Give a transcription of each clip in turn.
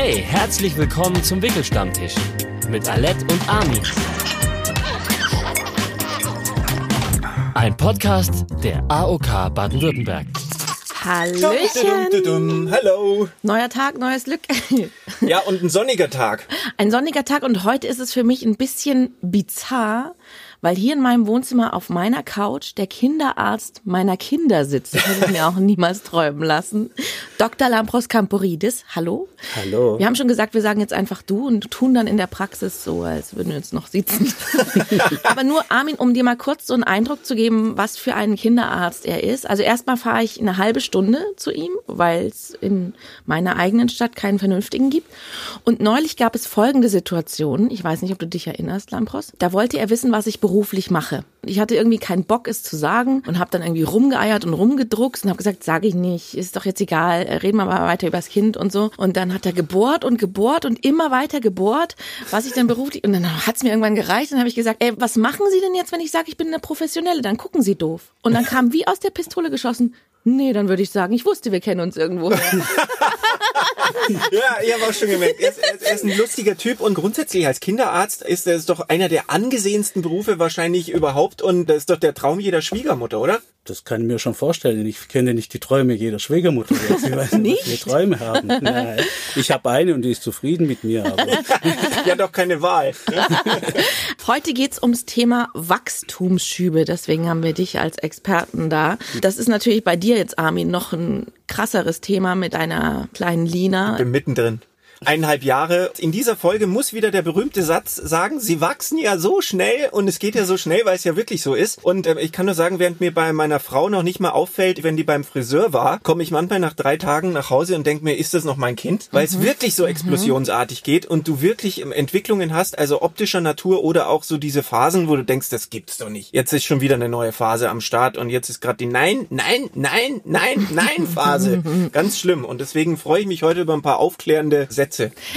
Hey, herzlich willkommen zum Wickelstammtisch mit Alette und Armin. Ein Podcast der AOK Baden-Württemberg. Hallöchen. Hallo. Neuer Tag, neues Glück. Ja, und ein sonniger Tag. Ein sonniger Tag und heute ist es für mich ein bisschen bizarr, weil hier in meinem Wohnzimmer auf meiner Couch der Kinderarzt meiner Kinder sitzt. Das hätte ich mir auch niemals träumen lassen. Dr. Lampros Camporidis, hallo. Hallo. Wir haben schon gesagt, wir sagen jetzt einfach du und tun dann in der Praxis so, als würden wir uns noch sitzen. Aber nur, Armin, um dir mal kurz so einen Eindruck zu geben, was für ein Kinderarzt er ist. Also erstmal fahre ich eine halbe Stunde zu ihm, weil es in meiner eigenen Stadt keinen vernünftigen gibt. Und neulich gab es folgende Situation. Ich weiß nicht, ob du dich erinnerst, Lampros. Da wollte er wissen, was ich beruflich mache. Ich hatte irgendwie keinen Bock, es zu sagen und habe dann irgendwie rumgeeiert und rumgedruckt und habe gesagt, sage ich nicht, ist doch jetzt egal, reden wir mal weiter übers Kind und so. Und dann hat er gebohrt und gebohrt und immer weiter gebohrt, was ich dann beruflich und dann hat's mir irgendwann gereicht. Dann habe ich gesagt, ey, was machen Sie denn jetzt, wenn ich sage, ich bin eine Professionelle? Dann gucken Sie doof. Und dann kam wie aus der Pistole geschossen. Nee, dann würde ich sagen, ich wusste, wir kennen uns irgendwo. Ja, ich habe auch schon gemerkt. Er ist, er ist- ein lustiger Typ und grundsätzlich als Kinderarzt ist er doch einer der angesehensten Berufe wahrscheinlich überhaupt und das ist doch der Traum jeder Schwiegermutter, oder? Das kann ich mir schon vorstellen. Ich kenne nicht die Träume jeder Schwiegermutter. Jetzt. Ich weiß nicht, was wir Träume haben. Nein. Ich habe eine und die ist zufrieden mit mir. Aber Die hat doch keine Wahl. Heute geht's ums Thema Wachstumsschübe. Deswegen haben wir dich als Experten da. Das ist natürlich bei dir jetzt, Armin, noch ein krasseres Thema mit einer kleinen Lina. Bin mittendrin. Eineinhalb Jahre. In dieser Folge muss wieder der berühmte Satz sagen, sie wachsen ja so schnell und es geht ja so schnell, weil es ja wirklich so ist. Und äh, ich kann nur sagen, während mir bei meiner Frau noch nicht mal auffällt, wenn die beim Friseur war, komme ich manchmal nach drei Tagen nach Hause und denke mir, ist das noch mein Kind? Weil es wirklich so explosionsartig geht und du wirklich ähm, Entwicklungen hast, also optischer Natur oder auch so diese Phasen, wo du denkst, das gibt's doch nicht. Jetzt ist schon wieder eine neue Phase am Start und jetzt ist gerade die Nein, Nein, Nein, Nein, Nein Phase. Ganz schlimm. Und deswegen freue ich mich heute über ein paar aufklärende Sätze.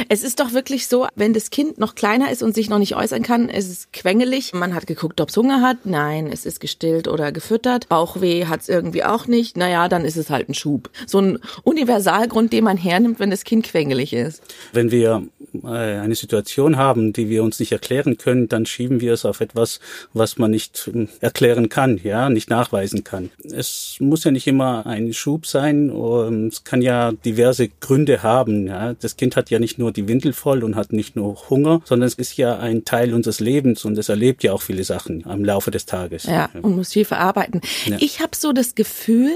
Es ist doch wirklich so, wenn das Kind noch kleiner ist und sich noch nicht äußern kann, ist es quengelig. Man hat geguckt, ob es Hunger hat. Nein, es ist gestillt oder gefüttert. Bauchweh hat es irgendwie auch nicht. Naja, dann ist es halt ein Schub. So ein Universalgrund, den man hernimmt, wenn das Kind quengelig ist. wenn wir äh, eine Situation haben, die wir uns nicht erklären können, dann schieben wir es auf etwas, was man nicht ähm, erklären kann, ja, nicht nachweisen kann. Es muss ja nicht immer ein Schub sein. ähm, Es kann ja diverse Gründe haben. Ja. Das Kind hat ja nicht nur die Windel voll und hat nicht nur Hunger, sondern es ist ja ein Teil unseres Lebens und es erlebt ja auch viele Sachen am Laufe des Tages. Ja, und muss viel verarbeiten. Ja. Ich habe so das Gefühl,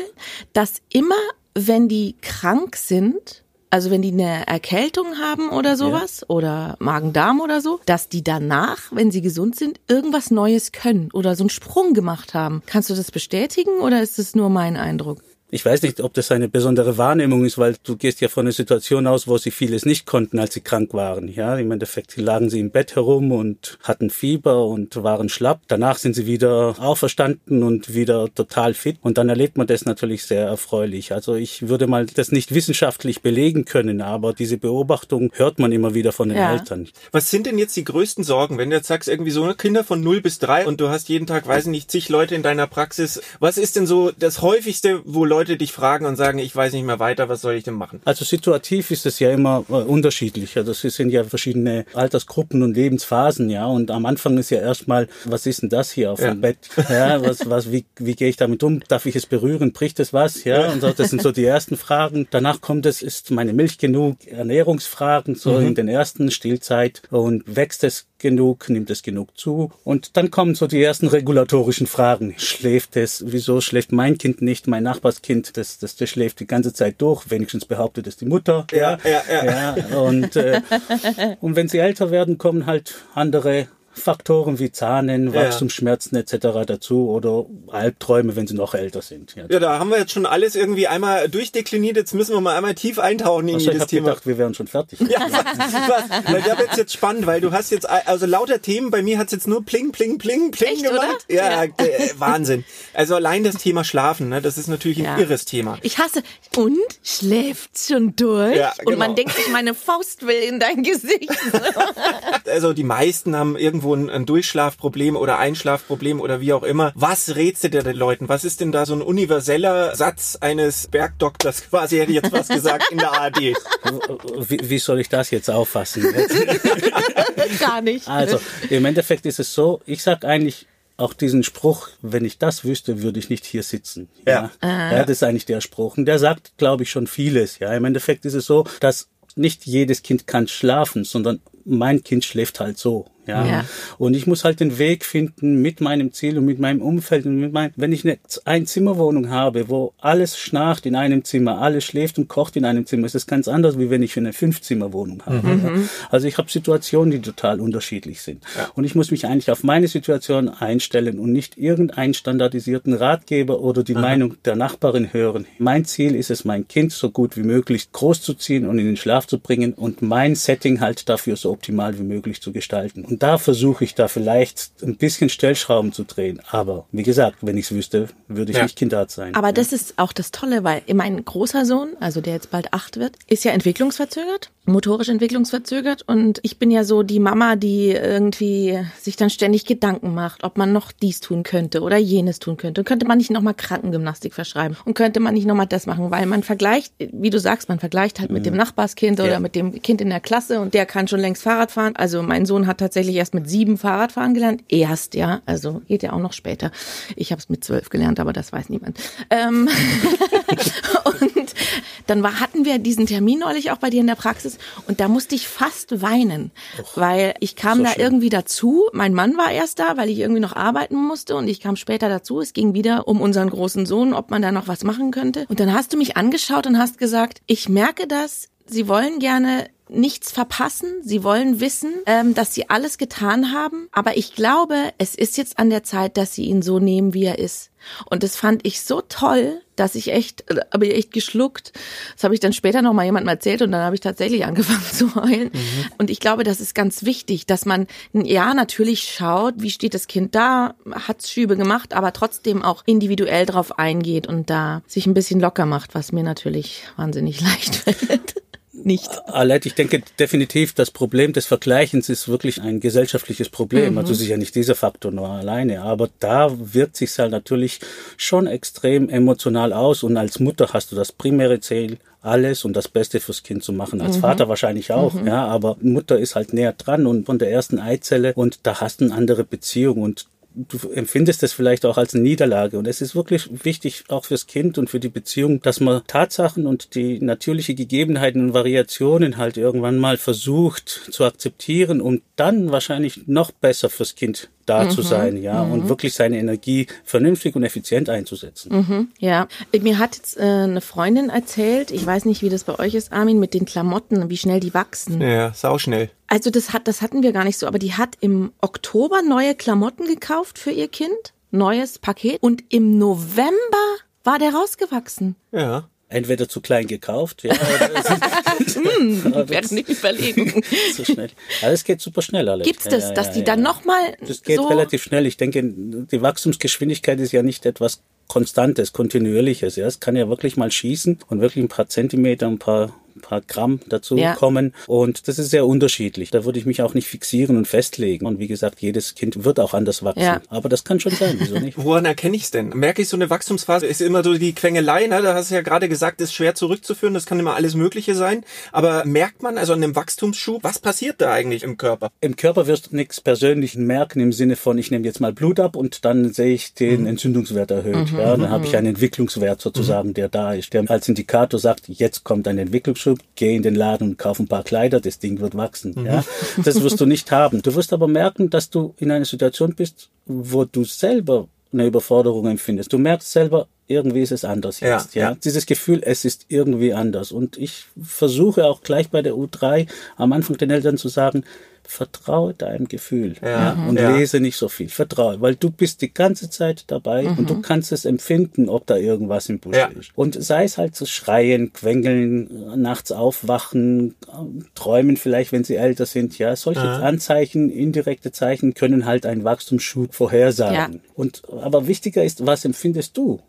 dass immer, wenn die krank sind, also wenn die eine Erkältung haben oder sowas oder Magen-Darm oder so, dass die danach, wenn sie gesund sind, irgendwas Neues können oder so einen Sprung gemacht haben. Kannst du das bestätigen oder ist es nur mein Eindruck? Ich weiß nicht, ob das eine besondere Wahrnehmung ist, weil du gehst ja von einer Situation aus, wo sie vieles nicht konnten, als sie krank waren. Ja, im Endeffekt lagen sie im Bett herum und hatten Fieber und waren schlapp. Danach sind sie wieder auferstanden und wieder total fit. Und dann erlebt man das natürlich sehr erfreulich. Also ich würde mal das nicht wissenschaftlich belegen können, aber diese Beobachtung hört man immer wieder von den Ja. Eltern. Was sind denn jetzt die größten Sorgen, wenn du jetzt sagst, irgendwie so ne, Kinder von 0 bis 3 und du hast jeden Tag, weiß ich nicht, zig Leute in deiner Praxis. Was ist denn so das häufigste, wo Leute dich fragen und sagen, ich weiß nicht mehr weiter, was soll ich denn machen? Also situativ ist es ja immer äh, unterschiedlich. Also es sind ja verschiedene Altersgruppen und Lebensphasen, ja. Und am Anfang ist ja erstmal, was ist denn das hier auf Ja. dem Bett? Ja, was, was, wie, wie gehe ich damit um? Darf ich es berühren? Bricht es was? Ja. Und so, das sind so die ersten Fragen. Danach kommt es, ist meine Milch genug? Ernährungsfragen, so in den ersten Stillzeit. Und wächst es genug? Nimmt es genug zu? Und dann kommen so die ersten regulatorischen Fragen. Schläft es? Wieso schläft mein Kind nicht? Mein Nachbarskind, das, das, das schläft die ganze Zeit durch. Wenigstens behauptet es die Mutter. Ja, ja, ja. Ja, und, äh, und wenn sie älter werden, kommen halt andere Faktoren wie Zahnen, Ja. Wachstumsschmerzen etc. dazu oder Albträume, wenn sie noch älter sind. Ja. Ja, da haben wir jetzt schon alles irgendwie einmal durchdekliniert. Jetzt müssen wir mal einmal tief eintauchen in Also ich jedes habe Thema. gedacht, wir wären schon fertig. Ja, was, was? Weil da wird's jetzt spannend, weil du hast jetzt also lauter Themen. Bei mir hat's jetzt nur pling, pling, pling, pling Echt, gemacht. oder? Ja, Ja. Äh, Wahnsinn. Also allein das Thema Schlafen, ne, das ist natürlich ein Ja. irres Thema. Ich hasse. Und schläft schon durch? Ja, Und man genau. denkt sich, meine Faust will in dein Gesicht. Also die meisten haben irgendwo irgendwo ein, ein Durchschlafproblem oder Einschlafproblem oder wie auch immer. Was rätst du dir den Leuten? Was ist denn da so ein universeller Satz eines Bergdoktors quasi, hätte ich jetzt was gesagt, in der ARD? Wie, wie soll ich das jetzt auffassen? Gar nicht. Also, im Endeffekt ist es so, ich sag eigentlich, auch diesen Spruch, wenn ich das wüsste, würde ich nicht hier sitzen. Ja. ja. ja das ist eigentlich der Spruch. Und der sagt, glaube ich, schon vieles. Ja, im Endeffekt ist es so, dass nicht jedes Kind kann schlafen, sondern mein Kind schläft halt so. Ja? ja. Und ich muss halt den Weg finden mit meinem Ziel und mit meinem Umfeld und mit meinem, wenn ich eine Einzimmerwohnung habe, wo alles schnarcht in einem Zimmer, alles schläft und kocht in einem Zimmer, ist das ganz anders, wie wenn ich eine Fünfzimmerwohnung habe. Mhm. Ja? Also ich habe Situationen, die total unterschiedlich sind. Ja. Und ich muss mich eigentlich auf meine Situation einstellen und nicht irgendeinen standardisierten Ratgeber oder die Aha. Meinung der Nachbarin hören. Mein Ziel ist es, mein Kind so gut wie möglich großzuziehen und in den Schlaf zu bringen und mein Setting halt dafür so optimal wie möglich zu gestalten. Und und da versuche ich da vielleicht ein bisschen Stellschrauben zu drehen. Aber wie gesagt, wenn ich es wüsste, würde ich ja. nicht Kinderarzt sein. Aber ja. das ist auch das Tolle, weil mein großer Sohn, also der jetzt bald acht wird, ist ja entwicklungsverzögert, motorisch entwicklungsverzögert. Und ich bin ja so die Mama, die irgendwie sich dann ständig Gedanken macht, ob man noch dies tun könnte oder jenes tun könnte. Und könnte man nicht nochmal Krankengymnastik verschreiben? Und könnte man nicht nochmal das machen? Weil man vergleicht, wie du sagst, man vergleicht halt mit mhm. dem Nachbarskind oder mit dem Kind in der Klasse und der kann schon längst Fahrrad fahren. Also mein Sohn hat tatsächlich tatsächlich erst mit sieben Fahrradfahren gelernt. Erst, ja. Also geht ja auch noch später. Ich habe es mit zwölf gelernt, aber das weiß niemand. Ähm und dann war, hatten wir diesen Termin neulich auch bei dir in der Praxis und da musste ich fast weinen, Och, weil ich kam da schön. irgendwie dazu. Mein Mann war erst da, weil ich irgendwie noch arbeiten musste und ich kam später dazu. Es ging wieder um unseren großen Sohn, ob man da noch was machen könnte. Und dann hast du mich angeschaut und hast gesagt, ich merke das, Sie wollen gerne nichts verpassen. Sie wollen wissen, ähm, dass sie alles getan haben. Aber ich glaube, es ist jetzt an der Zeit, dass sie ihn so nehmen, wie er ist. Und das fand ich so toll, dass ich echt, äh, habe ich echt geschluckt. Das habe ich dann später noch mal jemandem erzählt und dann habe ich tatsächlich angefangen zu heulen. Mhm. Und ich glaube, das ist ganz wichtig, dass man ja natürlich schaut, wie steht das Kind da, hat's Schübe gemacht, aber trotzdem auch individuell drauf eingeht und da sich ein bisschen locker macht, was mir natürlich wahnsinnig leicht fällt nicht. Aleit, ich denke definitiv, das Problem des Vergleichens ist wirklich ein gesellschaftliches Problem. Mhm. Also sicher nicht dieser Faktor nur alleine, aber da wirkt sich halt natürlich schon extrem emotional aus und als Mutter hast du das primäre Ziel, alles und das Beste fürs Kind zu machen. Als mhm. Vater wahrscheinlich auch, mhm. ja, aber Mutter ist halt näher dran und von der ersten Eizelle und da hast du eine andere Beziehung und du empfindest es vielleicht auch als eine Niederlage. Und es ist wirklich wichtig, auch fürs Kind und für die Beziehung, dass man Tatsachen und die natürliche Gegebenheiten und Variationen halt irgendwann mal versucht zu akzeptieren und dann wahrscheinlich noch besser fürs Kind da mhm. zu sein, ja, mhm. und wirklich seine Energie vernünftig und effizient einzusetzen. Mhm. Ja, mir hat jetzt äh, eine Freundin erzählt, ich weiß nicht, wie das bei euch ist, Armin, mit den Klamotten, wie schnell die wachsen. Ja, sauschnell. Also das hat, das hatten wir gar nicht so, aber die hat im Oktober neue Klamotten gekauft für ihr Kind, neues Paket, und im November war der rausgewachsen. Ja entweder zu klein gekauft, ja. hm, werde nicht überlegen. so schnell. Alles geht super schnell alles. Gibt's das, ja, ja, dass die dann nochmal Das geht so relativ schnell. Ich denke, die Wachstumsgeschwindigkeit ist ja nicht etwas Konstantes, Kontinuierliches. Ja, es kann ja wirklich mal schießen und wirklich ein paar Zentimeter, ein paar paar Gramm dazu ja. kommen. Und das ist sehr unterschiedlich. Da würde ich mich auch nicht fixieren und festlegen. Und wie gesagt, jedes Kind wird auch anders wachsen. Ja. Aber das kann schon sein, wieso nicht? Woran erkenne ich es denn? Merke ich so eine Wachstumsphase? Ist immer so die Quengelei, ne? Da hast du ja gerade gesagt, ist schwer zurückzuführen. Das kann immer alles Mögliche sein. Aber merkt man also an einem Wachstumsschub, was passiert da eigentlich im Körper? Im Körper wirst du nichts persönlich merken im Sinne von, ich nehme jetzt mal Blut ab und dann sehe ich den mhm. Entzündungswert erhöht. Mhm. Ja, dann mhm. habe ich einen Entwicklungswert sozusagen, mhm. der da ist, der als Indikator sagt, jetzt kommt ein Entwicklungsschub geh in den Laden und kauf ein paar Kleider, das Ding wird wachsen. Mhm. Ja? Das wirst du nicht haben. Du wirst aber merken, dass du in einer Situation bist, wo du selber eine Überforderung empfindest. Du merkst selber, irgendwie ist es anders jetzt. Ja, ja, Dieses Gefühl, es ist irgendwie anders. Und ich versuche auch gleich bei der U3 am Anfang den Eltern zu sagen, vertraue deinem Gefühl ja, ja, und ja. lese nicht so viel. Vertraue, weil du bist die ganze Zeit dabei mhm. und du kannst es empfinden, ob da irgendwas im Busch ist. Und sei es halt zu schreien, quengeln, nachts aufwachen, träumen vielleicht, wenn sie älter sind. Ja, solche Anzeichen, indirekte Zeichen können halt einen Wachstumsschub vorhersagen. Und aber wichtiger ist, was empfindest du?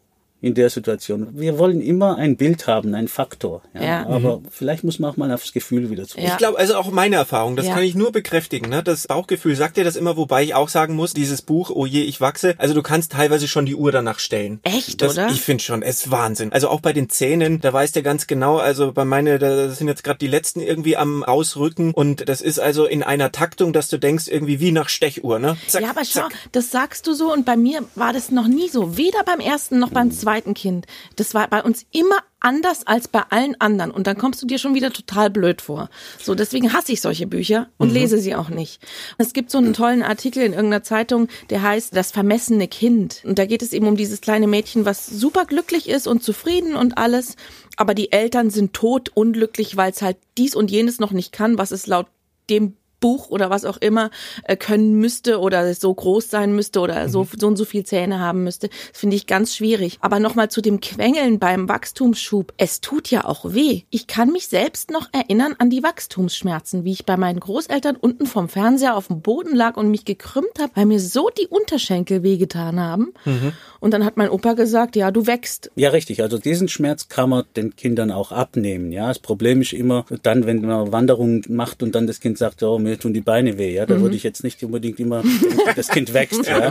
In der Situation. Wir wollen immer ein Bild haben, ein Faktor. Ja? Ja. Aber vielleicht muss man auch mal aufs Gefühl wieder zurück. Ja. Ich glaube, also auch meine Erfahrung, das Ja. kann ich nur bekräftigen. Ne? Das Bauchgefühl sagt dir das immer, wobei ich auch sagen muss, dieses Buch, oh je, ich wachse, also du kannst teilweise schon die Uhr danach stellen. Echt, das, oder? Ich finde schon, es ist Wahnsinn. Also auch bei den Zähnen, da weißt du ganz genau, also bei meine, da sind jetzt gerade die letzten irgendwie am Ausrücken und das ist also in einer Taktung, dass du denkst, irgendwie wie nach Stechuhr, ne? Zack, Ja, aber schau, zack. das sagst du so und bei mir war das noch nie so. Weder beim ersten noch beim zweiten Kind. Das war bei uns immer anders als bei allen anderen und dann kommst du dir schon wieder total blöd vor. So, deswegen hasse ich solche Bücher und lese sie auch nicht. Es gibt so einen tollen Artikel in irgendeiner Zeitung, der heißt Das vermessene Kind und da geht es eben um dieses kleine Mädchen, was super glücklich ist und zufrieden und alles, aber die Eltern sind tot unglücklich, weil es halt dies und jenes noch nicht kann, was es laut dem Buch oder was auch immer äh, können müsste oder so groß sein müsste oder so, so und so viel Zähne haben müsste. Das finde ich ganz schwierig. Aber nochmal zu dem Quengeln beim Wachstumsschub. Es tut ja auch weh. Ich kann mich selbst noch erinnern an die Wachstumsschmerzen, wie ich bei meinen Großeltern unten vom Fernseher auf dem Boden lag und mich gekrümmt habe, weil mir so die Unterschenkel wehgetan haben. Und dann hat mein Opa gesagt, ja, du wächst. Ja, richtig. Also diesen Schmerz kann man den Kindern auch abnehmen. Ja, das Problem ist immer dann, wenn man Wanderungen macht und dann das Kind sagt, oh, mir tun die Beine weh. Ja, da würde ich jetzt nicht unbedingt immer, das Kind wächst. ja.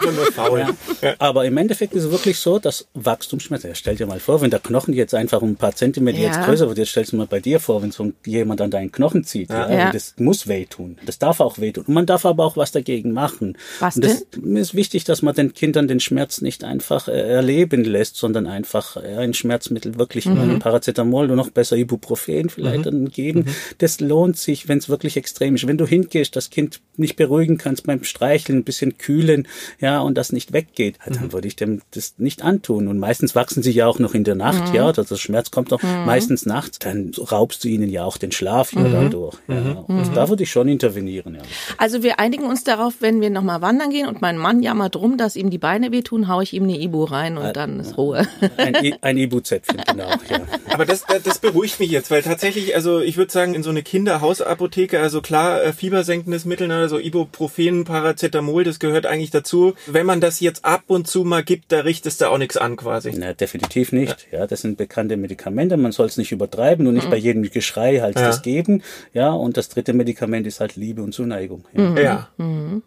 Ja. Aber im Endeffekt ist es wirklich so, dass Wachstumsschmerzen, ja, stell dir mal vor, wenn der Knochen jetzt einfach um ein paar Zentimeter Ja. jetzt größer wird, jetzt stellst du mal bei dir vor, wenn so jemand an deinen Knochen zieht, ja, Ja. und das muss wehtun. Das darf auch wehtun. Und man darf aber auch was dagegen machen. Was und das mir ist wichtig, dass man den Kindern den Schmerz nicht einfach äh, erleben lässt, sondern einfach äh, ein Schmerzmittel wirklich Mhm. ein Paracetamol oder noch besser Ibuprofen vielleicht dann geben. Das lohnt sich, wenn es wirklich extrem ist. Wenn du hingehst, das Kind nicht beruhigen kannst beim Streicheln, ein bisschen kühlen, ja, und das nicht weggeht, dann würde ich dem das nicht antun. Und meistens wachsen sie ja auch noch in der Nacht, ja, oder der Schmerz kommt doch meistens nachts, dann raubst du ihnen ja auch den Schlaf ja dadurch. Ja. Und da würde ich schon intervenieren, ja. Also wir einigen uns darauf, wenn wir nochmal wandern gehen und mein Mann jammert drum, dass ihm die Beine wehtun, hau ich ihm eine Ibu rein und dann ist Ruhe. Ein, I- ein Ibu-Zäpfchen, genau, ja. Aber das, das, das beruhigt mich jetzt, weil tatsächlich, also ich würde sagen, in so eine Kinderhausapotheke, also klar, äh, fiebersenkendes Mittel, also Ibuprofen, Paracetamol, das gehört eigentlich dazu. Wenn man das jetzt ab und zu mal gibt, da richtest du auch nichts an quasi. Na, definitiv nicht. Ja. das sind bekannte Medikamente. Man soll es nicht übertreiben und nicht bei jedem Geschrei halt das geben. Ja, und das dritte Medikament ist halt Liebe und Zuneigung. Ja. Ja.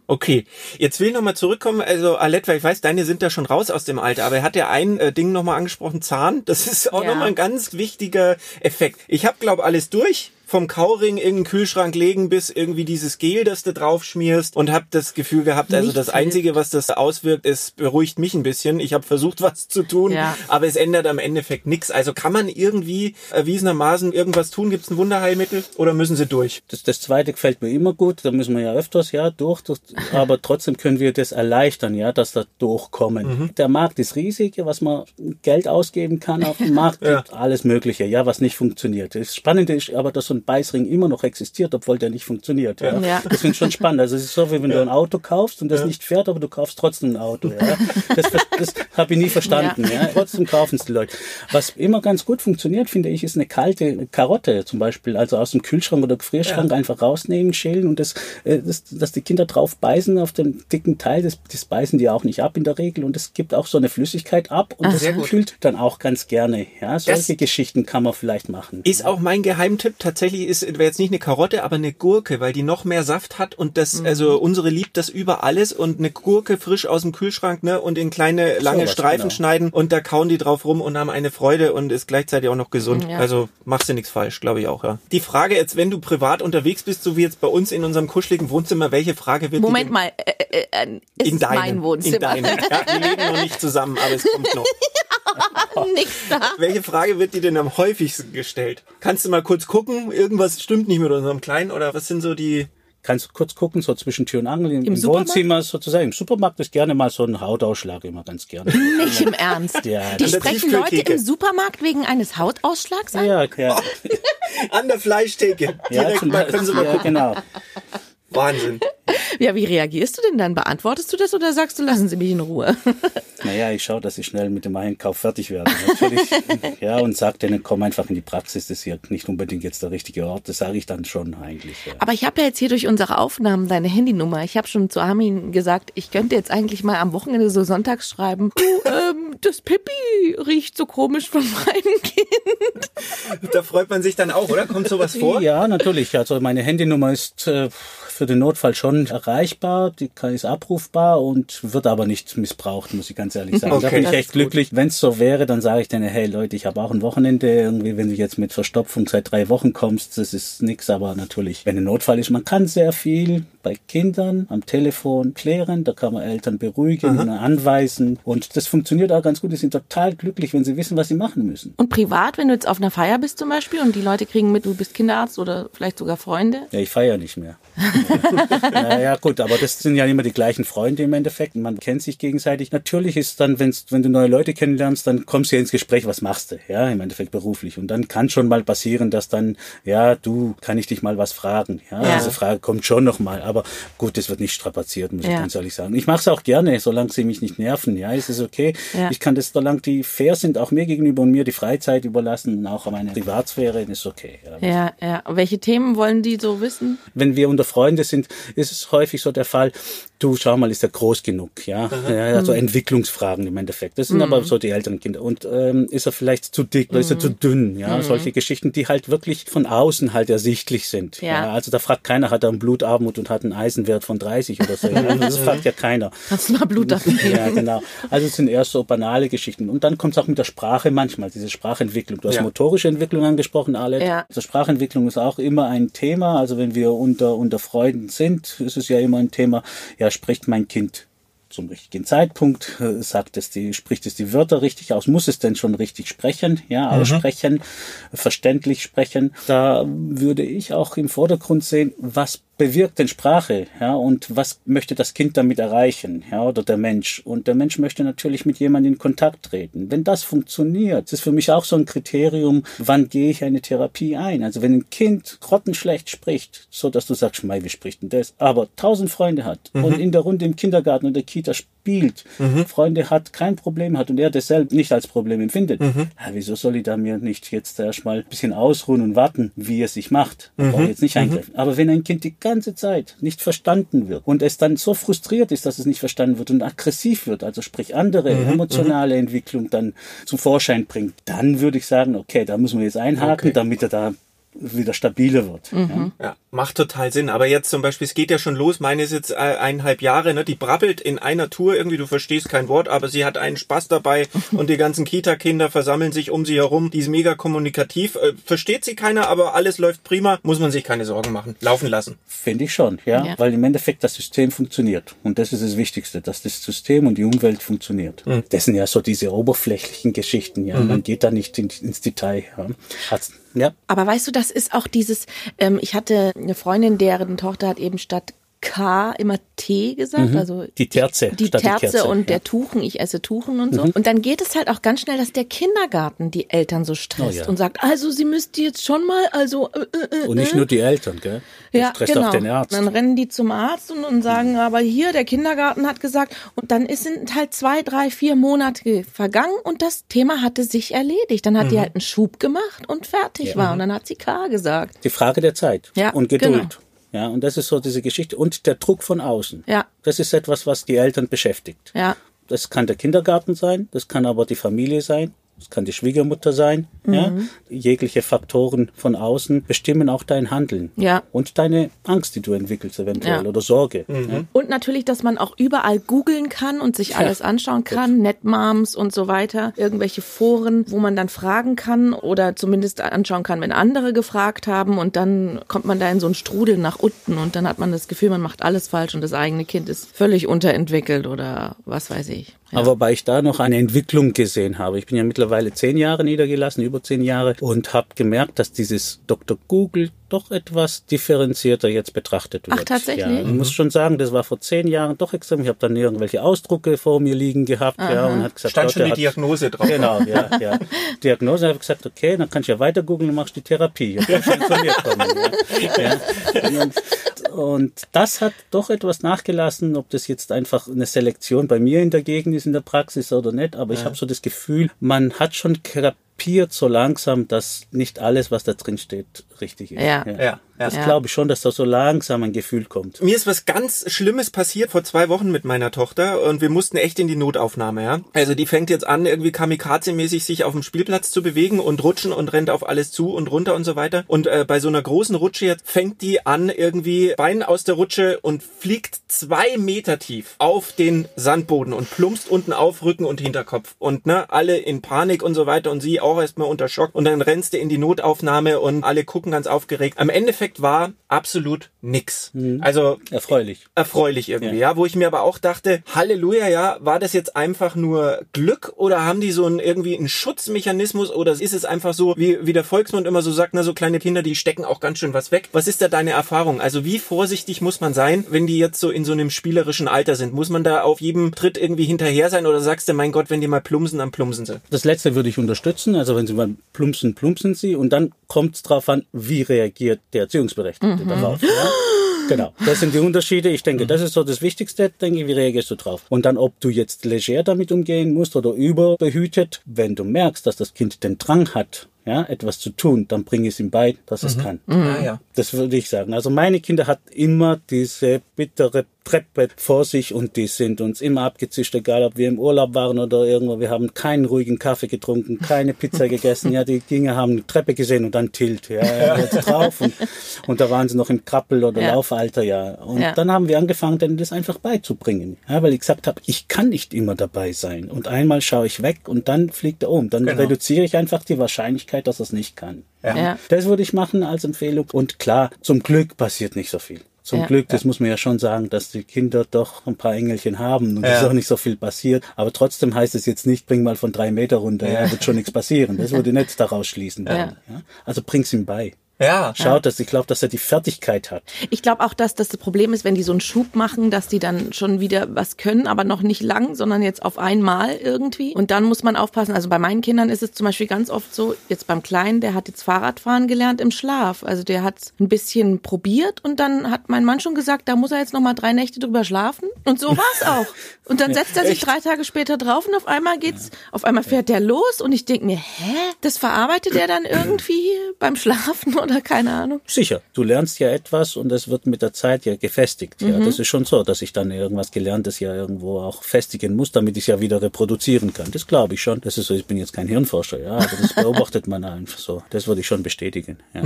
Okay. Jetzt will ich nochmal zurückkommen. Also, Alette, weil ich weiß, deine sind da schon raus aus dem Alter, aber er hat ja ein äh, Ding nochmal angesprochen, Zahn. Das ist auch Ja. nochmal ein ganz wichtiger Effekt. Ich habe, glaube alles durch. Vom Kauring in den Kühlschrank legen bis irgendwie dieses Gel, das du drauf schmierst und hab das Gefühl gehabt, also Nichts das Einzige, was das auswirkt, es beruhigt mich ein bisschen. Ich habe versucht, was zu tun, Ja. aber es ändert am Endeffekt nichts. Also kann man irgendwie erwiesenermaßen irgendwas tun? Gibt es ein Wunderheilmittel oder müssen sie durch? Das, das zweite gefällt mir immer gut. Da müssen wir ja öfters ja durch, durch. Aber trotzdem können wir das erleichtern, ja, dass da durchkommen. Der Markt ist riesig, was man Geld ausgeben kann auf dem Markt. Ja. Gibt alles Mögliche, ja, was nicht funktioniert. Das Spannende ist aber, dass so ein Beißring immer noch existiert, obwohl der nicht funktioniert. Ja. Ja. Das finde ich schon spannend. Also es ist so, wie wenn du ein Auto kaufst und das nicht fährt, aber du kaufst trotzdem ein Auto. Ja. Das, das habe ich nie verstanden. Ja. Trotzdem kaufen es die Leute. Was immer ganz gut funktioniert, finde ich, ist eine kalte Karotte zum Beispiel. Also aus dem Kühlschrank oder Gefrierschrank einfach rausnehmen, schälen und das, äh, das, dass die Kinder drauf beißen auf dem dicken Teil. Das, das beißen die auch nicht ab in der Regel und es gibt auch so eine Flüssigkeit ab und das Sehr gut. kühlt dann auch ganz gerne. Ja, solche Das- Geschichten kann man vielleicht machen. Ist auch mein Geheimtipp. Tatsächlich ist, wäre jetzt nicht eine Karotte, aber eine Gurke, weil die noch mehr Saft hat und das, also unsere liebt das über alles und eine Gurke frisch aus dem Kühlschrank, ne, und in kleine, lange was, Streifen genau. schneiden und da kauen die drauf rum und haben eine Freude und ist gleichzeitig auch noch gesund. Ja. Also machst du nichts falsch, glaube ich auch, ja. Die Frage jetzt, wenn du privat unterwegs bist, so wie jetzt bei uns in unserem kuscheligen Wohnzimmer, welche Frage wird Moment mal, äh, äh, äh, ist in deinem, mein Wohnzimmer? in deinem, ja, wir leben noch nicht zusammen, aber es kommt noch. Nix da. Welche Frage wird dir denn am häufigsten gestellt? Kannst du mal kurz gucken, irgendwas stimmt nicht mit unserem Kleinen oder was sind so die Kannst du kurz gucken, so zwischen Tür und Angel im, im Supermarkt? Wohnzimmer sozusagen. Im Supermarkt ist gerne mal so ein Hautausschlag, immer ganz gerne. Nicht im Ernst. Ja, Die sprechen Leute im Supermarkt wegen eines Hautausschlags an? ja, ja. an der Fleischtheke? ja, Direkt zum mal, können Sie mal ja, gucken. genau. Wahnsinn. Ja, wie reagierst du denn dann? Beantwortest du das oder sagst du, lassen Sie mich in Ruhe? Naja, ich schaue, dass ich schnell mit dem Einkauf fertig werde. Natürlich, ja, und sage denen, komm einfach in die Praxis, das ist hier nicht unbedingt jetzt der richtige Ort. Das sage ich dann schon eigentlich. Ja. Aber ich habe ja jetzt hier durch unsere Aufnahmen deine Handynummer. Ich habe schon zu Armin gesagt, ich könnte jetzt eigentlich mal am Wochenende so sonntags schreiben, du, ähm, das Pippi riecht so komisch von meinem Kind. Da freut man sich dann auch, oder? Kommt sowas vor? Ja, natürlich. Also meine Handynummer ist äh, für den Notfall schon erreichbar, die kann- ist abrufbar und wird aber nicht missbraucht, muss ich ganz ehrlich sagen. da Okay. bin ich echt glücklich. Wenn es so wäre, dann sage ich denen, hey Leute, ich habe auch ein Wochenende, irgendwie, wenn du jetzt mit Verstopfung seit drei Wochen kommst, das ist nix, aber natürlich, wenn ein Notfall ist, man kann sehr viel bei Kindern am Telefon klären, da kann man Eltern beruhigen und anweisen und das funktioniert auch ganz gut. Die sind total glücklich, wenn sie wissen, was sie machen müssen. Und privat, wenn du jetzt auf einer Feier bist zum Beispiel und die Leute kriegen mit, du bist Kinderarzt oder vielleicht sogar Freunde. Ja, ich feiere nicht mehr. ja, ja, gut, aber das sind ja immer die gleichen Freunde im Endeffekt. Man kennt sich gegenseitig. Natürlich ist dann, wenn's, wenn du neue Leute kennenlernst, dann kommst du ja ins Gespräch, was machst du, ja, im Endeffekt beruflich. Und dann kann schon mal passieren, dass dann, ja, du, kann ich dich mal was fragen? Ja, Ja. diese Frage kommt schon noch mal. Aber gut, das wird nicht strapaziert, muss ich Ja. ganz ehrlich sagen. Ich mache es auch gerne, solange sie mich nicht nerven. Ja, es ist okay. Ja. Ich kann das, solange die fair sind, auch mir gegenüber und mir die Freizeit überlassen und auch meine Privatsphäre, ist okay. Ja. Ja, ja. Welche Themen wollen die so wissen? wenn wir unter Freunde sind, ist es häufig so der Fall, du schau mal, ist er groß genug, ja? ja also Entwicklungsfragen im Endeffekt. Das sind aber so die älteren Kinder. Und ähm, ist er vielleicht zu dick oder ist er zu dünn, ja? Solche Geschichten, die halt wirklich von außen halt ersichtlich sind. Ja. Also da fragt keiner, hat er einen Blutarmut und hat einen Eisenwert von 30 oder so. Ja? Also das fragt ja keiner. Hast du mal Blut abgegeben? Ja, genau. Also es sind eher so banale Geschichten. Und dann kommt es auch mit der Sprache manchmal, diese Sprachentwicklung. Du hast Ja. motorische Entwicklung angesprochen, Alex. Ja. Also Sprachentwicklung ist auch immer ein Thema. Also wenn wir unter, unter Freunden sind, ist es ja immer ein Thema, ja, spricht mein Kind zum richtigen Zeitpunkt, äh, sagt es die, spricht es die Wörter richtig aus, muss es denn schon richtig sprechen, ja, aussprechen, verständlich sprechen. Da würde ich auch im Vordergrund sehen, was bewirkt denn Sprache, ja, und was möchte das Kind damit erreichen, ja, oder der Mensch. Und der Mensch möchte natürlich mit jemandem in Kontakt treten. Wenn das funktioniert, das ist für mich auch so ein Kriterium, wann gehe ich eine Therapie ein. Also wenn ein Kind grottenschlecht spricht, so dass du sagst, mei, wie spricht denn das? Aber tausend Freunde hat und in der Runde im Kindergarten oder Kita spielt, Freunde hat, kein Problem hat und er das selbst nicht als Problem empfindet. Ja, wieso soll ich da mir nicht jetzt erstmal ein bisschen ausruhen und warten, wie es sich macht? Ich brauche jetzt nicht eingreifen. Aber wenn ein Kind die ganze Zeit nicht verstanden wird und es dann so frustriert ist, dass es nicht verstanden wird und aggressiv wird, also sprich andere emotionale Entwicklung dann zum Vorschein bringt, dann würde ich sagen, okay, da müssen wir jetzt einhaken, Okay. damit er da wieder stabiler wird. Ja. Ja, macht total Sinn. Aber jetzt zum Beispiel, es geht ja schon los. Meine ist jetzt äh, eineinhalb Jahre, ne? Die brabbelt in einer Tour irgendwie. Du verstehst kein Wort, aber sie hat einen Spaß dabei und die ganzen Kita-Kinder versammeln sich um sie herum. Die ist mega kommunikativ. Äh, versteht sie keiner, aber alles läuft prima. Muss man sich keine Sorgen machen. Laufen lassen. Finde ich schon, ja? Ja. weil im Endeffekt das System funktioniert. Und das ist das Wichtigste, dass das System und die Umwelt funktioniert. Das sind ja so diese oberflächlichen Geschichten, ja. Man geht da nicht in, ins Detail. Ja. Ja. Aber weißt du, das ist auch dieses, ähm, ich hatte eine Freundin, deren Tochter hat eben statt K immer T gesagt, also Die Terze die die Terze Kerze, und ja. der Tuchen, ich esse Tuchen und so. Und dann geht es halt auch ganz schnell, dass der Kindergarten die Eltern so stresst Oh ja. und sagt, also sie müsste jetzt schon mal, also äh, äh, Und nicht nur die Eltern, gell? Das ja, stresst genau. auch den Arzt. Dann rennen die zum Arzt und, und sagen, aber hier, der Kindergarten hat gesagt, und dann ist- sind halt zwei, drei, vier Monate vergangen und das Thema hatte sich erledigt. Dann hat die halt einen Schub gemacht und fertig war. Und dann hat sie K gesagt. Die Frage der Zeit Ja, und Geduld. genau. Ja, und das ist so diese Geschichte. Und der Druck von außen. Ja. Das ist etwas, was die Eltern beschäftigt. Ja. Das kann der Kindergarten sein, das kann aber die Familie sein, das kann die Schwiegermutter sein. Ja? Mhm. Jegliche Faktoren von außen bestimmen auch dein Handeln. Ja. Und deine Angst, die du entwickelst eventuell Ja. oder Sorge. Ja? Und natürlich, dass man auch überall googeln kann und sich alles anschauen kann, Netmoms und so weiter, irgendwelche Foren, wo man dann fragen kann oder zumindest anschauen kann, wenn andere gefragt haben und dann kommt man da in so einen Strudel nach unten und dann hat man das Gefühl, man macht alles falsch und das eigene Kind ist völlig unterentwickelt oder was weiß ich. Ja. Aber wobei ich da noch eine Entwicklung gesehen habe. Ich bin ja mittlerweile zehn Jahre niedergelassen, über zehn Jahre, und habe gemerkt, dass dieses Dr. Google doch etwas differenzierter jetzt betrachtet wird. Ach, tatsächlich? Ja, ich muss schon sagen, das war vor zehn Jahren doch extrem. Ich habe dann irgendwelche Ausdrucke vor mir liegen gehabt ja, und hat gesagt, Stand schon die hat- Diagnose drauf. Genau, ja, ja. Diagnose habe ich gesagt, okay, dann kannst du ja weiter googeln und machst die Therapie. Du schon zu mir kommen. Ja. Ja. Und, Und das hat doch etwas nachgelassen, ob das jetzt einfach eine Selektion bei mir in der Gegend ist in der Praxis oder nicht. Aber ich habe so das Gefühl, man hat schon kapiert so langsam, dass nicht alles, was da drin steht, richtig ist. Ja. Ja. Das Ja. glaube ich schon, dass da so langsam ein Gefühl kommt. Mir ist was ganz Schlimmes passiert vor zwei Wochen mit meiner Tochter und wir mussten echt in die Notaufnahme, ja. Also die fängt jetzt an, irgendwie kamikaze-mäßig sich auf dem Spielplatz zu bewegen und rutschen und rennt auf alles zu und runter und so weiter. Und äh, bei so einer großen Rutsche jetzt fängt die an, irgendwie Bein aus der Rutsche und fliegt zwei Meter tief auf den Sandboden und plumpst unten auf Rücken und Hinterkopf. Und ne, alle in Panik und so weiter und sie auch erstmal unter Schock. Und dann rennst du in die Notaufnahme und alle gucken ganz aufgeregt. Am Endeffekt war absolut nix. Also Erfreulich. erfreulich irgendwie, ja. Wo ich mir aber auch dachte, Halleluja, ja, war das jetzt einfach nur Glück oder haben die so einen irgendwie einen Schutzmechanismus oder ist es einfach so, wie, wie der Volksmund immer so sagt, na, so kleine Kinder, die stecken auch ganz schön was weg. Was ist da deine Erfahrung? Also wie vorsichtig muss man sein, wenn die jetzt so in so einem spielerischen Alter sind? Muss man da auf jedem Tritt irgendwie hinterher sein oder sagst du, mein Gott, wenn die mal plumpsen, dann plumpsen sie? Das letzte würde ich unterstützen. Also wenn sie mal plumpsen, plumpsen sie. Und dann kommt es drauf an, wie reagiert der Erziehungsberechtigte darauf. Ja? Genau, das sind die Unterschiede. Ich denke, das ist so das Wichtigste. Denke, wie reagierst du drauf? Und dann, ob du jetzt leger damit umgehen musst oder überbehütet, wenn du merkst, dass das Kind den Drang hat, ja, etwas zu tun, dann bring es ihm bei, dass es kann. Ah, ja. Das würde ich sagen. Also meine Kinder hatten immer diese bittere Treppe vor sich und die sind uns immer abgezischt, egal ob wir im Urlaub waren oder irgendwo. Wir haben keinen ruhigen Kaffee getrunken, keine Pizza gegessen. Ja, die Dinge haben die Treppe gesehen und dann Tilt, ja, jetzt drauf. Und, und da waren sie noch im Krabbel- oder Ja. Laufalter, ja. Und Ja. dann haben wir angefangen, denen das einfach beizubringen. Ja, weil ich gesagt habe, ich kann nicht immer dabei sein. Und einmal schaue ich weg und dann fliegt er um. Dann Genau. reduziere ich einfach die Wahrscheinlichkeit, dass er es nicht kann. Ja. Das würde ich machen als Empfehlung. Und klar, zum Glück passiert nicht so viel. Zum Ja. Glück, das muss man ja schon sagen, dass die Kinder doch ein paar Engelchen haben und es Ja. auch nicht so viel passiert. Aber trotzdem heißt es jetzt nicht, bring mal von drei Meter runter, ja, wird schon nichts passieren. Das würde ich nicht daraus schließen. Ja. Also bring's ihm bei. Ja. Schaut, dass ich glaube, dass er die Fertigkeit hat. Ich glaube auch, dass das das Problem ist, wenn die so einen Schub machen, dass die dann schon wieder was können, aber noch nicht lang, sondern jetzt auf einmal irgendwie. Und dann muss man aufpassen. Also bei meinen Kindern ist es zum Beispiel ganz oft so, jetzt beim Kleinen, der hat jetzt Fahrradfahren gelernt im Schlaf. Also der hat es ein bisschen probiert und dann hat mein Mann schon gesagt, da muss er jetzt noch mal drei Nächte drüber schlafen. Und so war's auch. Und dann setzt er sich drei Tage später drauf und auf einmal geht's, auf einmal fährt der los und ich denk mir, hä? Das verarbeitet er dann irgendwie beim Schlafen oder keine Ahnung. Sicher, du lernst ja etwas und das wird mit der Zeit ja gefestigt. Mhm. Ja, das ist schon so, dass ich dann irgendwas gelerntes ja irgendwo auch festigen muss, damit ich es ja wieder reproduzieren kann. Das glaube ich schon. Das ist so, ich bin jetzt kein Hirnforscher, ja, aber das beobachtet man einfach so. Das würde ich schon bestätigen. Ja.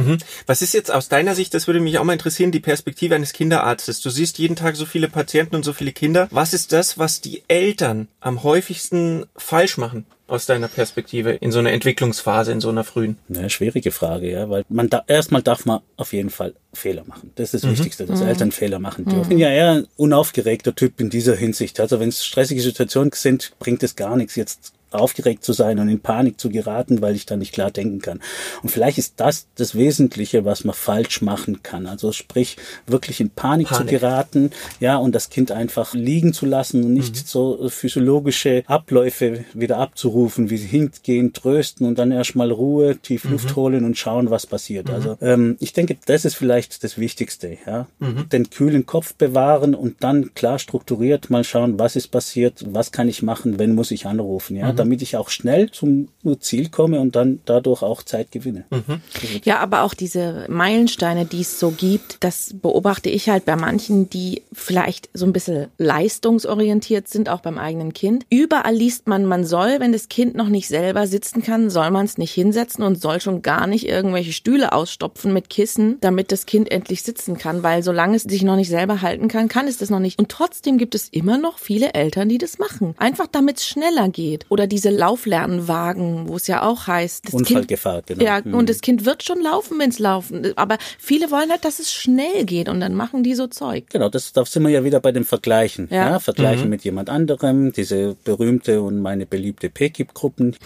Was ist jetzt aus deiner Sicht, das würde mich auch mal interessieren, die Perspektive eines Kinderarztes? Du siehst jeden Tag so viele Patienten und so viele Kinder. Was ist das, was die Eltern am häufigsten falsch machen? Aus deiner Perspektive in so einer Entwicklungsphase, in so einer frühen. Ja, schwierige Frage, ja, weil man da erstmal darf man auf jeden Fall Fehler machen. Das ist das Wichtigste, dass Eltern Fehler machen dürfen. Ich bin ja eher ein unaufgeregter Typ in dieser Hinsicht. Also wenn es stressige Situationen sind, bringt es gar nichts jetzt aufgeregt zu sein und in Panik zu geraten, weil ich dann nicht klar denken kann. Und vielleicht ist das das Wesentliche, was man falsch machen kann. Also sprich, wirklich in Panik, Panik. zu geraten, ja, und das Kind einfach liegen zu lassen und nicht so physiologische Abläufe wieder abzurufen, wie hingehen, trösten und dann erstmal Ruhe, tief Luft holen und schauen, was passiert. Also ähm, ich denke, das ist vielleicht das Wichtigste, ja. Den kühlen Kopf bewahren und dann klar strukturiert mal schauen, was ist passiert, was kann ich machen, wenn muss ich anrufen, ja, damit ich auch schnell zum Ziel komme und dann dadurch auch Zeit gewinne. Ja, aber auch diese Meilensteine, die es so gibt, das beobachte ich halt bei manchen, die vielleicht so ein bisschen leistungsorientiert sind, auch beim eigenen Kind. Überall liest man, man soll, wenn das Kind noch nicht selber sitzen kann, soll man es nicht hinsetzen und soll schon gar nicht irgendwelche Stühle ausstopfen mit Kissen, damit das Kind endlich sitzen kann, weil solange es sich noch nicht selber halten kann, kann es das noch nicht. Und trotzdem gibt es immer noch viele Eltern, die das machen. Einfach damit es schneller geht. Oder diese Lauflernwagen, wo es ja auch heißt, das Kind Unfallgefahr, genau. ja, Mhm. und das Kind wird schon laufen, wenn es laufen. Aber viele wollen halt, dass es schnell geht und dann machen die so Zeug. Genau, das, da sind wir ja wieder bei dem Vergleichen. Ja, Ja. Vergleichen mit jemand anderem, diese berühmte und meine beliebte PKIP-Gruppen.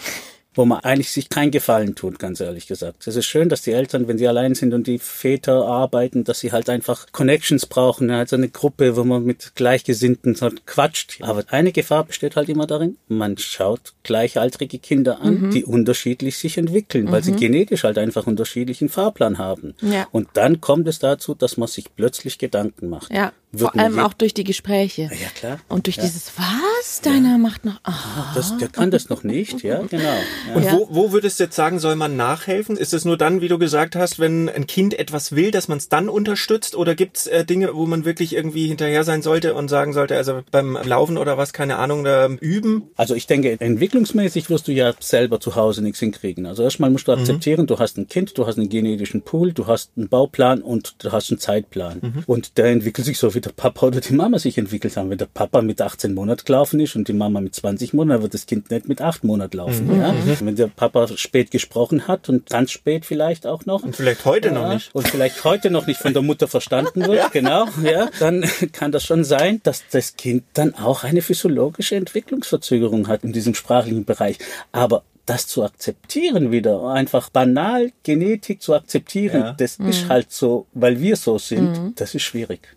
Wo man eigentlich sich keinen Gefallen tut, ganz ehrlich gesagt. Es ist schön, dass die Eltern, wenn sie allein sind und die Väter arbeiten, dass sie halt einfach Connections brauchen, also eine Gruppe, wo man mit Gleichgesinnten halt quatscht. Aber eine Gefahr besteht halt immer darin, man schaut gleichaltrige Kinder an, Mhm. die unterschiedlich sich entwickeln, weil sie genetisch halt einfach unterschiedlichen Fahrplan haben. Ja. Und dann kommt es dazu, dass man sich plötzlich Gedanken macht. Ja, vor allem auch durch die Gespräche. Ja, klar. Und durch dieses, was? Deiner macht noch, ah. Das, der kann das noch nicht, ja, genau. Ja. Und Ja. wo, wo würdest du jetzt sagen, soll man nachhelfen? Ist es nur dann, wie du gesagt hast, wenn ein Kind etwas will, dass man es dann unterstützt? Oder gibt's äh, Dinge, wo man wirklich irgendwie hinterher sein sollte und sagen sollte, also beim Laufen oder was, keine Ahnung, da üben? Also ich denke, entwicklungsmäßig wirst du ja selber zu Hause nichts hinkriegen. Also erstmal musst du akzeptieren, du hast ein Kind, du hast einen genetischen Pool, du hast einen Bauplan und du hast einen Zeitplan. Und der entwickelt sich so, wie der Papa oder die Mama sich entwickelt haben. Wenn der Papa mit 18 Monaten gelaufen ist und die Mama mit 20 Monaten, dann wird das Kind nicht mit 8 Monaten laufen. Ja? Wenn der Papa spät gesprochen hat und ganz spät vielleicht auch noch. Und vielleicht heute noch Ja, nicht. Und vielleicht heute noch nicht von der Mutter verstanden wird, genau, ja, dann kann das schon sein, dass das Kind dann auch eine physiologische Entwicklungsverzögerung hat in diesem sprachlichen Bereich. Aber das zu akzeptieren wieder, einfach banal Genetik zu akzeptieren, Ja. das ist halt so, weil wir so sind, das ist schwierig.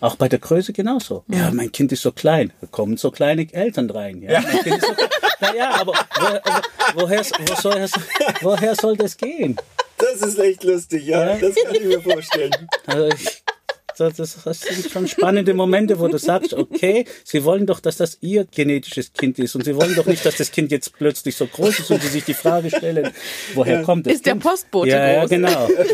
Auch bei der Größe genauso. Ja, mein Kind ist so klein. Da kommen so kleine Eltern rein. Ja, Mein kind ist so klein. Naja, aber wo, also, woher, wo soll, woher soll das gehen? Das ist echt lustig, ja. Das kann ich mir vorstellen. Also ich, das, sind schon spannende Momente, wo du sagst, okay, sie wollen doch, dass das ihr genetisches Kind ist und sie wollen doch nicht, dass das Kind jetzt plötzlich so groß ist und sie sich die Frage stellen, woher kommt das Ist der Kind? Postbote ja, ja, groß? genau. Ja.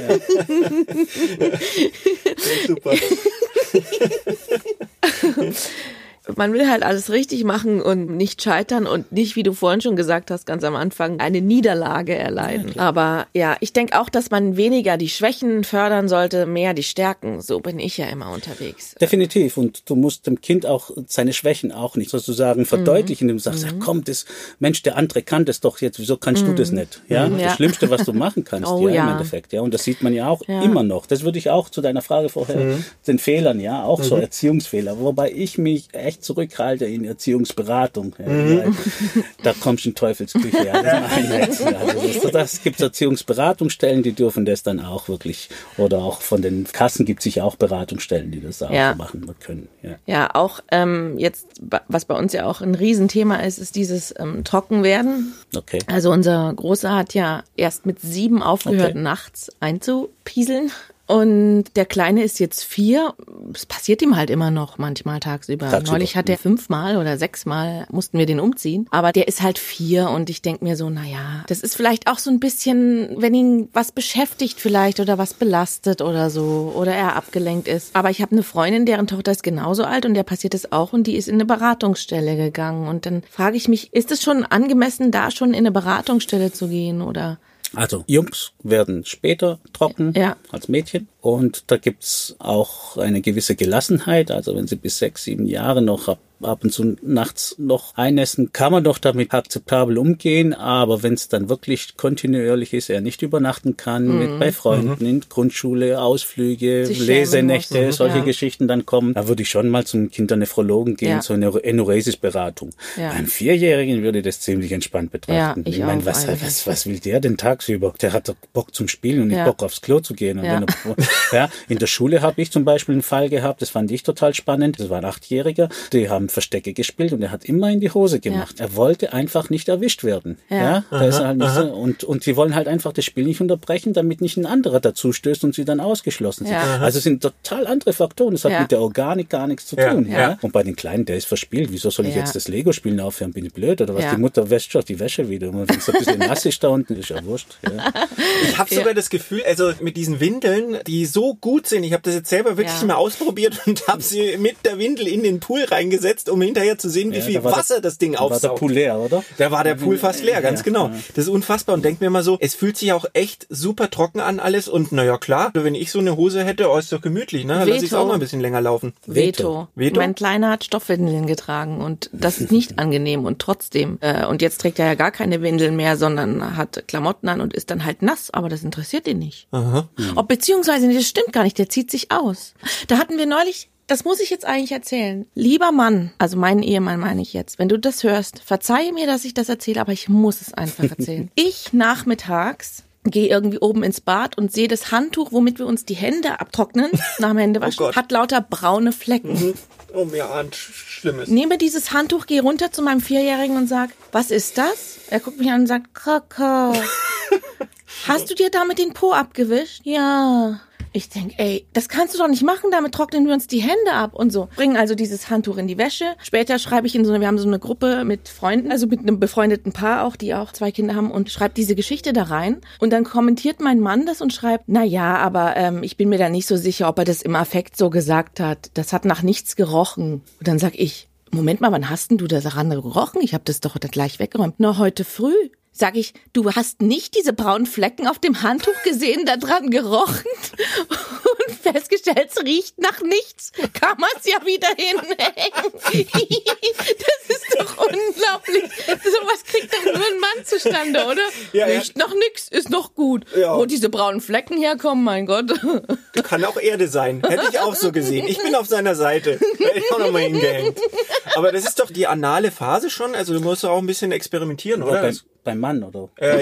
Super. Man will halt alles richtig machen und nicht scheitern und nicht, wie du vorhin schon gesagt hast, ganz am Anfang, eine Niederlage erleiden. Aber ja, ich denke auch, dass man weniger die Schwächen fördern sollte, mehr die Stärken. So bin ich ja immer unterwegs. Definitiv. Und du musst dem Kind auch seine Schwächen auch nicht sozusagen verdeutlichen, indem du sagst, ja komm, das, Mensch, der andere kann das doch jetzt, wieso kannst du das nicht? Ja, Ja. das Schlimmste, was du machen kannst, Oh, ja, im ja. Endeffekt, ja. Und das sieht man ja auch Ja. immer noch. Das würde ich auch zu deiner Frage vorher, den Fehlern, ja, auch so Erziehungsfehler, wobei ich mich echt zurückhalte in Erziehungsberatung. Ja, weil da kommst du in Teufelsküche, ja, das also das, das gibt Erziehungsberatungsstellen, die dürfen das dann auch wirklich, oder auch von den Kassen gibt es sich auch Beratungsstellen, die das auch Ja. machen können. Ja. Ja, auch ähm, jetzt, was bei uns ja auch ein Riesenthema ist, ist dieses ähm, Trockenwerden. Okay. Also unser Großer hat ja erst mit sieben aufgehört, Okay. nachts einzupieseln. Und der Kleine ist jetzt vier. Es passiert ihm halt immer noch manchmal tagsüber. Tagsüber, Neulich hat er mhm. fünfmal oder sechsmal mussten wir den umziehen. Aber der ist halt vier und ich denk mir so, na ja, das ist vielleicht auch so ein bisschen, wenn ihn was beschäftigt vielleicht oder was belastet oder so oder er abgelenkt ist. Aber ich habe eine Freundin, deren Tochter ist genauso alt und der passiert es auch und die ist in eine Beratungsstelle gegangen. Und dann frage ich mich, ist es schon angemessen, da schon in eine Beratungsstelle zu gehen oder? Also Jungs werden später trocken Ja. als Mädchen und da gibt's auch eine gewisse Gelassenheit. Also wenn sie bis sechs, sieben Jahre noch ab, ab und zu nachts noch einnässen, kann man doch damit akzeptabel umgehen. Aber wenn es dann wirklich kontinuierlich ist, er nicht übernachten kann, mit bei Freunden in Grundschule, Ausflüge, Mhm. Sich Lesenächte, solche Ja. Geschichten dann kommen, da würde ich schon mal zum Kindernephrologen gehen, Ja. eine Enuresis-Beratung. Ja. Beim Vierjährigen würde ich das ziemlich entspannt betrachten. Ja, ich meine, auch was, was, was will der denn tagsüber? Der hat doch Bock zum Spielen und nicht. Bock aufs Klo zu gehen. Er, ja, in der Schule habe ich zum Beispiel einen Fall gehabt, das fand ich total spannend. Das war ein Achtjähriger, die haben Verstecke gespielt und er hat immer in die Hose gemacht. Er wollte einfach nicht erwischt werden. Ja, Ja. da ist er halt nicht so, und, und die wollen halt einfach das Spiel nicht unterbrechen, damit nicht ein anderer dazu stößt und sie dann ausgeschlossen sind. Ja. Also es sind total andere Faktoren. Das hat Ja. mit der Organik gar nichts zu Ja, tun. Ja, ja. Und bei den Kleinen, der ist verspielt. Wieso soll ich Ja. jetzt das Lego-Spielen aufhören? Bin ich blöd oder was? Ja. Die Mutter wäscht schon die Wäsche wieder. Und wenn es ein bisschen nass ist da unten, ist ja wurscht. Ja. Ich habe sogar das Gefühl, also mit diesen Windeln, die so gut sind, ich habe das jetzt selber wirklich Ja. mal ausprobiert und habe sie mit der Windel in den Pool reingesetzt, um hinterher zu sehen, wie Ja, viel da Wasser der- das Ding da War der aufsaugt. Pool leer, oder? Da war der Pool fast leer, ganz Ja, genau. ja. Das ist unfassbar und denk mir mal so, es fühlt sich auch echt super trocken an alles und naja klar, wenn ich so eine Hose hätte, oh, ist doch gemütlich, ne? Dann Lass ich Veto. auch mal ein bisschen länger laufen. Veto. Veto? Mein Kleiner hat Stoffwindeln getragen und das ist nicht angenehm und trotzdem. Äh, und jetzt trägt er ja gar keine Windeln mehr, sondern hat Klamotten an und ist dann halt nass, aber das interessiert ihn nicht. Aha. Ob beziehungsweise, nee, das stimmt gar nicht, der zieht sich aus. Da hatten wir neulich das muss ich jetzt eigentlich erzählen. Lieber Mann, also meinen Ehemann meine ich jetzt, wenn du das hörst, verzeihe mir, dass ich das erzähle, aber ich muss es einfach erzählen. ich nachmittags gehe irgendwie oben ins Bad und sehe das Handtuch, womit wir uns die Hände abtrocknen nach dem Händewaschen, Gott. hat lauter braune Flecken. Oh, mir ahnt Schlimmes. Nehme dieses Handtuch, gehe runter zu meinem Vierjährigen und sag, was ist das? Er guckt mich an und sagt, Kakao. Hast du dir damit den Po abgewischt? Ja. Ich denk, ey, das kannst du doch nicht machen, damit trocknen wir uns die Hände ab und so. Bringen also dieses Handtuch in die Wäsche. Später schreibe ich in so eine, wir haben so eine Gruppe mit Freunden, also mit einem befreundeten Paar auch, die auch zwei Kinder haben und schreibt diese Geschichte da rein. Und dann kommentiert mein Mann das und schreibt, na ja, aber ähm, ich bin mir da nicht so sicher, ob er das im Affekt so gesagt hat. Das hat nach nichts gerochen. Und dann sag ich, Moment mal, wann hast denn du das daran gerochen? Ich habe das doch gleich weggeräumt. Na, heute früh. Sag ich, du hast nicht diese braunen Flecken auf dem Handtuch gesehen, da dran gerochen und festgestellt, es riecht nach nichts. Kann man es ja wieder hinhängen. das ist doch unglaublich. Sowas kriegt doch nur ein Mann zustande, oder? Ja, ja. riecht nach nichts, ist noch gut. Ja. Wo diese braunen Flecken herkommen, mein Gott. Kann auch Erde sein. Hätte ich auch so gesehen. Ich bin auf seiner Seite. Hätte ich auch nochmal hingehängt. Aber das ist doch die anale Phase schon. Also du musst auch ein bisschen experimentieren, oder? Beim, beim Mann, oder?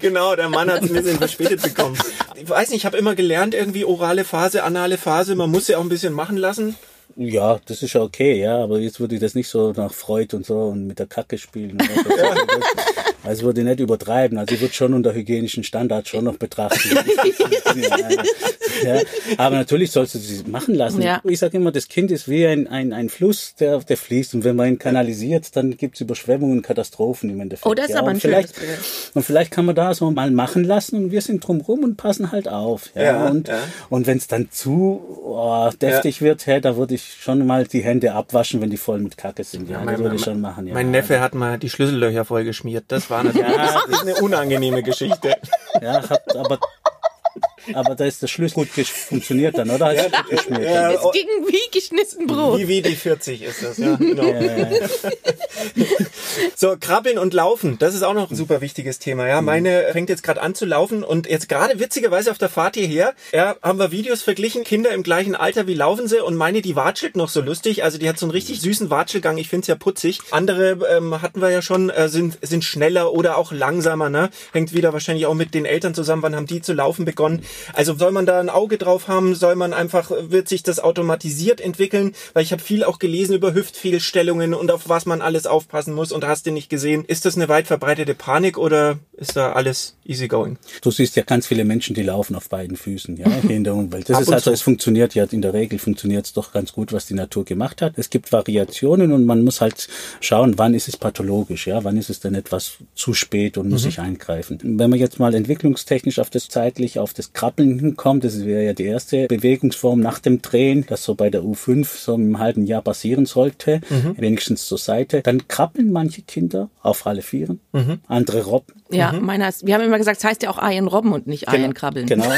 Genau, der Mann hat es ein bisschen verspätet bekommen. Ich weiß nicht, ich habe immer gelernt, irgendwie orale Phase, anale Phase, man muss sie auch ein bisschen machen lassen. Ja, das ist ja okay, ja, aber jetzt würde ich das nicht so nach Freud und so und mit der Kacke spielen. Oder so. Also würde ich nicht übertreiben. Also ich würde schon unter hygienischen Standards schon noch betrachten. ja. Aber natürlich sollst du sie machen lassen. Ja. Ich sage immer, das Kind ist wie ein, ein, ein Fluss, der, der fließt. Und wenn man ihn kanalisiert, dann gibt's Überschwemmungen und Katastrophen im Endeffekt. Oh, das ist ja, aber und ein vielleicht, Bild. Und vielleicht kann man da so mal machen lassen und wir sind drumrum und passen halt auf. Ja, Ja, und, ja. und wenn es dann zu oh, deftig wird, hey, da würde ich schon mal die Hände abwaschen, wenn die voll mit Kacke sind. Ja, das würde ich schon machen. Ja. Mein Neffe hat mal die Schlüssellöcher voll geschmiert. Das war natürlich das ist eine unangenehme Geschichte. Ja, hat, aber, aber da ist der Schlüssel gut funktioniert dann, oder? Hat gut geschmiert. Ja, Es ging wie geschnitten Brot. Wie wie die 40 ist das, ja. Genau. So, krabbeln und laufen, das ist auch noch ein super wichtiges Thema. Ja, meine fängt jetzt gerade an zu laufen und jetzt gerade witzigerweise auf der Fahrt hierher, ja, haben wir Videos verglichen, Kinder im gleichen Alter, wie laufen sie und meine, die watschelt noch so lustig, also die hat so einen richtig süßen Watschelgang, ich find's ja putzig. Andere ähm, hatten wir ja schon, äh, sind, sind schneller oder auch langsamer, ne? Hängt wieder wahrscheinlich auch mit den Eltern zusammen, wann haben die zu laufen begonnen. Also soll man da ein Auge drauf haben, soll man einfach, wird sich das automatisiert entwickeln, weil ich habe viel auch gelesen über Hüftfehlstellungen und auf was man alles aufpassen muss und hast du nicht gesehen. Ist das eine weit verbreitete Panik oder ist da alles easy going? Du siehst ja ganz viele Menschen, die laufen auf beiden Füßen, ja, hier in der Umwelt. Das Ab ist also, zu. es funktioniert ja, in der Regel funktioniert es doch ganz gut, was die Natur gemacht hat. Es gibt Variationen und man muss halt schauen, wann ist es pathologisch, ja, wann ist es denn etwas zu spät und muss ich eingreifen. Wenn man jetzt mal entwicklungstechnisch auf das zeitlich, auf das Krabbeln hinkommt, das wäre ja die erste Bewegungsform nach dem Drehen, das so bei der U5 so im halben Jahr passieren sollte, wenigstens zur Seite, dann krabbeln manche Kinder auf alle Vieren, andere robben. Ja, meiner ist, wir haben immer gesagt, es heißt ja auch Eien robben und nicht Eien krabbeln. Genau.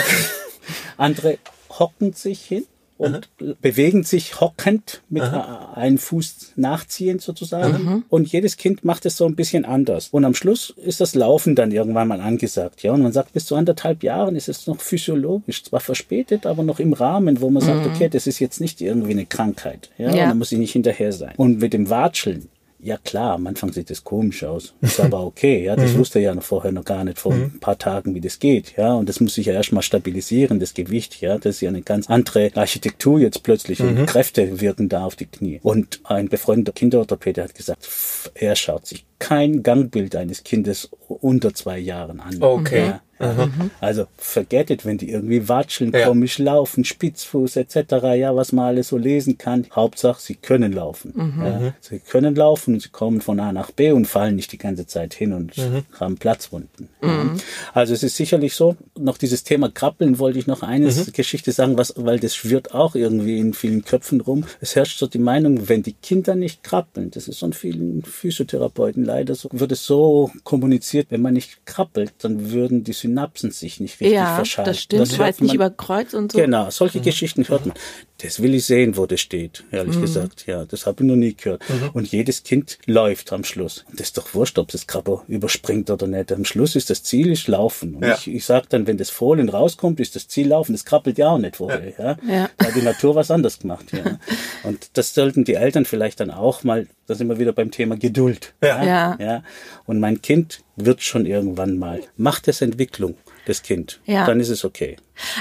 Andere hocken sich hin und bewegen sich hockend mit einem Fuß nachziehend sozusagen. Und jedes Kind macht es so ein bisschen anders. Und am Schluss ist das Laufen dann irgendwann mal angesagt. Ja, und man sagt, bis zu anderthalb Jahren ist es noch physiologisch, zwar verspätet, aber noch im Rahmen, wo man sagt, okay, das ist jetzt nicht irgendwie eine Krankheit. Ja, Ja. Und man muss ich nicht hinterher sein. Und mit dem Watscheln, ja klar, am Anfang sieht das komisch aus. Ist aber okay, ja. Das wusste er ja noch vorher noch gar nicht vor ein paar Tagen, wie das geht, ja. Und das muss sich ja erstmal stabilisieren, das Gewicht, ja. Das ist ja eine ganz andere Architektur jetzt plötzlich und Kräfte wirken da auf die Knie. Und ein befreundeter Kinderorthopäde hat gesagt, er schaut sich kein Gangbild eines Kindes unter zwei Jahren an. Okay. Ja. Ja. Also forget it, wenn die irgendwie watscheln, Ja. komisch laufen, Spitzfuß etc., ja, was man alles so lesen kann. Hauptsache, sie können laufen. Ja. Sie können laufen und sie kommen von A nach B und fallen nicht die ganze Zeit hin und haben Platzwunden. Ja. Also es ist sicherlich so, noch dieses Thema Krabbeln wollte ich noch eine Geschichte sagen, was, weil das schwirrt auch irgendwie in vielen Köpfen rum. Es herrscht so die Meinung, wenn die Kinder nicht krabbeln, das ist von vielen Physiotherapeuten leider so, wird es so kommuniziert, wenn man nicht krabbelt, dann würden die Synapsen sich nicht richtig Ja, verschalten. das stimmt, weil hört es nicht man- über Kreuz und so. Genau, solche Geschichten hört man. Das will ich sehen, wo das steht, ehrlich gesagt. Ja, das habe ich noch nie gehört. Und jedes Kind läuft am Schluss. Und das ist doch wurscht, ob das Krabber überspringt oder nicht. Am Schluss ist das Ziel ist Laufen. Und Ja. ich, ich sage dann, wenn das Fohlen rauskommt, ist das Ziel Laufen. Das krabbelt ja auch nicht vorher. Ja. Ja. Da hat die Natur was anderes gemacht. Ja. Und das sollten die Eltern vielleicht dann auch mal, da sind wir wieder beim Thema Geduld. Ja. Ja. Ja. Und mein Kind wird schon irgendwann mal. Macht es Entwicklung, das Kind. Ja. Dann ist es okay.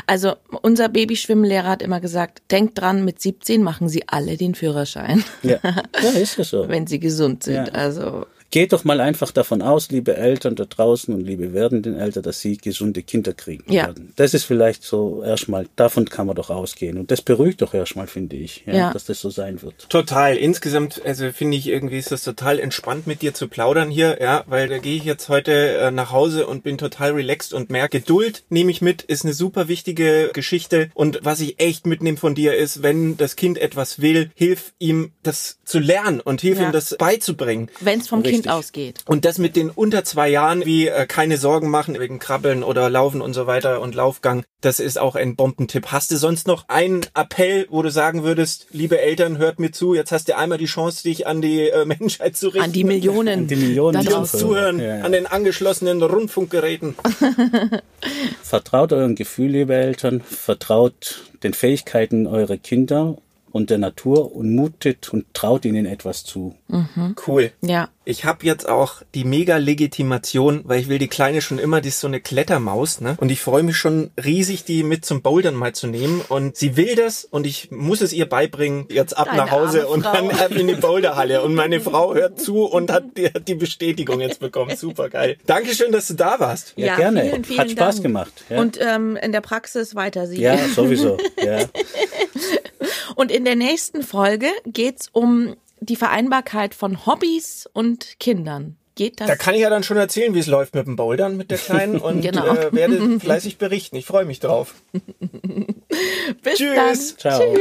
Also unser Babyschwimmlehrer hat immer gesagt, denkt dran, mit 17 machen Sie alle den Führerschein, Ja, ja ist ja so. wenn Sie gesund sind. Ja. Also Geht doch mal einfach davon aus, liebe Eltern da draußen und liebe werdenden Eltern, dass sie gesunde Kinder kriegen Ja. werden. Das ist vielleicht so erstmal, davon kann man doch ausgehen. Und das beruhigt doch erstmal, finde ich, ja, Ja. dass das so sein wird. Total. Insgesamt, also finde ich irgendwie ist das total entspannt mit dir zu plaudern hier, ja, weil da gehe ich jetzt heute äh, nach Hause und bin total relaxed und merke, Geduld nehme ich mit, ist eine super wichtige Geschichte und was ich echt mitnehme von dir ist, wenn das Kind etwas will, hilf ihm das zu lernen und hilf Ja. ihm das beizubringen. wenn es vom Kind Richtig. ausgeht. Und das mit den unter zwei Jahren, wie äh, keine Sorgen machen wegen Krabbeln oder Laufen und so weiter und Laufgang, das ist auch ein Bombentipp. Hast du sonst noch einen Appell, wo du sagen würdest, liebe Eltern, hört mir zu, jetzt hast du einmal die Chance, dich an die äh, Menschheit zu richten. An die Millionen. An die Millionen, die uns zuhören, Ja, ja. an den angeschlossenen Rundfunkgeräten. Vertraut euren Gefühl, liebe Eltern, vertraut den Fähigkeiten eurer Kinder und der Natur und mutet und traut ihnen etwas zu. Cool. Ja. Ich habe jetzt auch die mega Legitimation, weil ich will die Kleine schon immer, die ist so eine Klettermaus, ne? Und ich freue mich schon riesig, die mit zum Bouldern mal zu nehmen. Und sie will das und ich muss es ihr beibringen, jetzt ab Deine nach Hause und Frau. dann ab in die Boulderhalle. Und meine Frau hört zu und hat die, hat die Bestätigung jetzt bekommen. Super geil. Dankeschön, dass du da warst. Ja, Ja, gerne. vielen, vielen Hat Spaß Dank. gemacht. Ja, Und ähm, in der Praxis weiter sie. ja sowieso. Ja. Und in der nächsten Folge geht's um die Vereinbarkeit von Hobbys und Kindern. Geht das? Da kann ich ja dann schon erzählen, wie es läuft mit dem Bouldern mit der Kleinen und Genau. äh, werde fleißig berichten. Ich freue mich drauf. Bis Tschüss. dann. Ciao.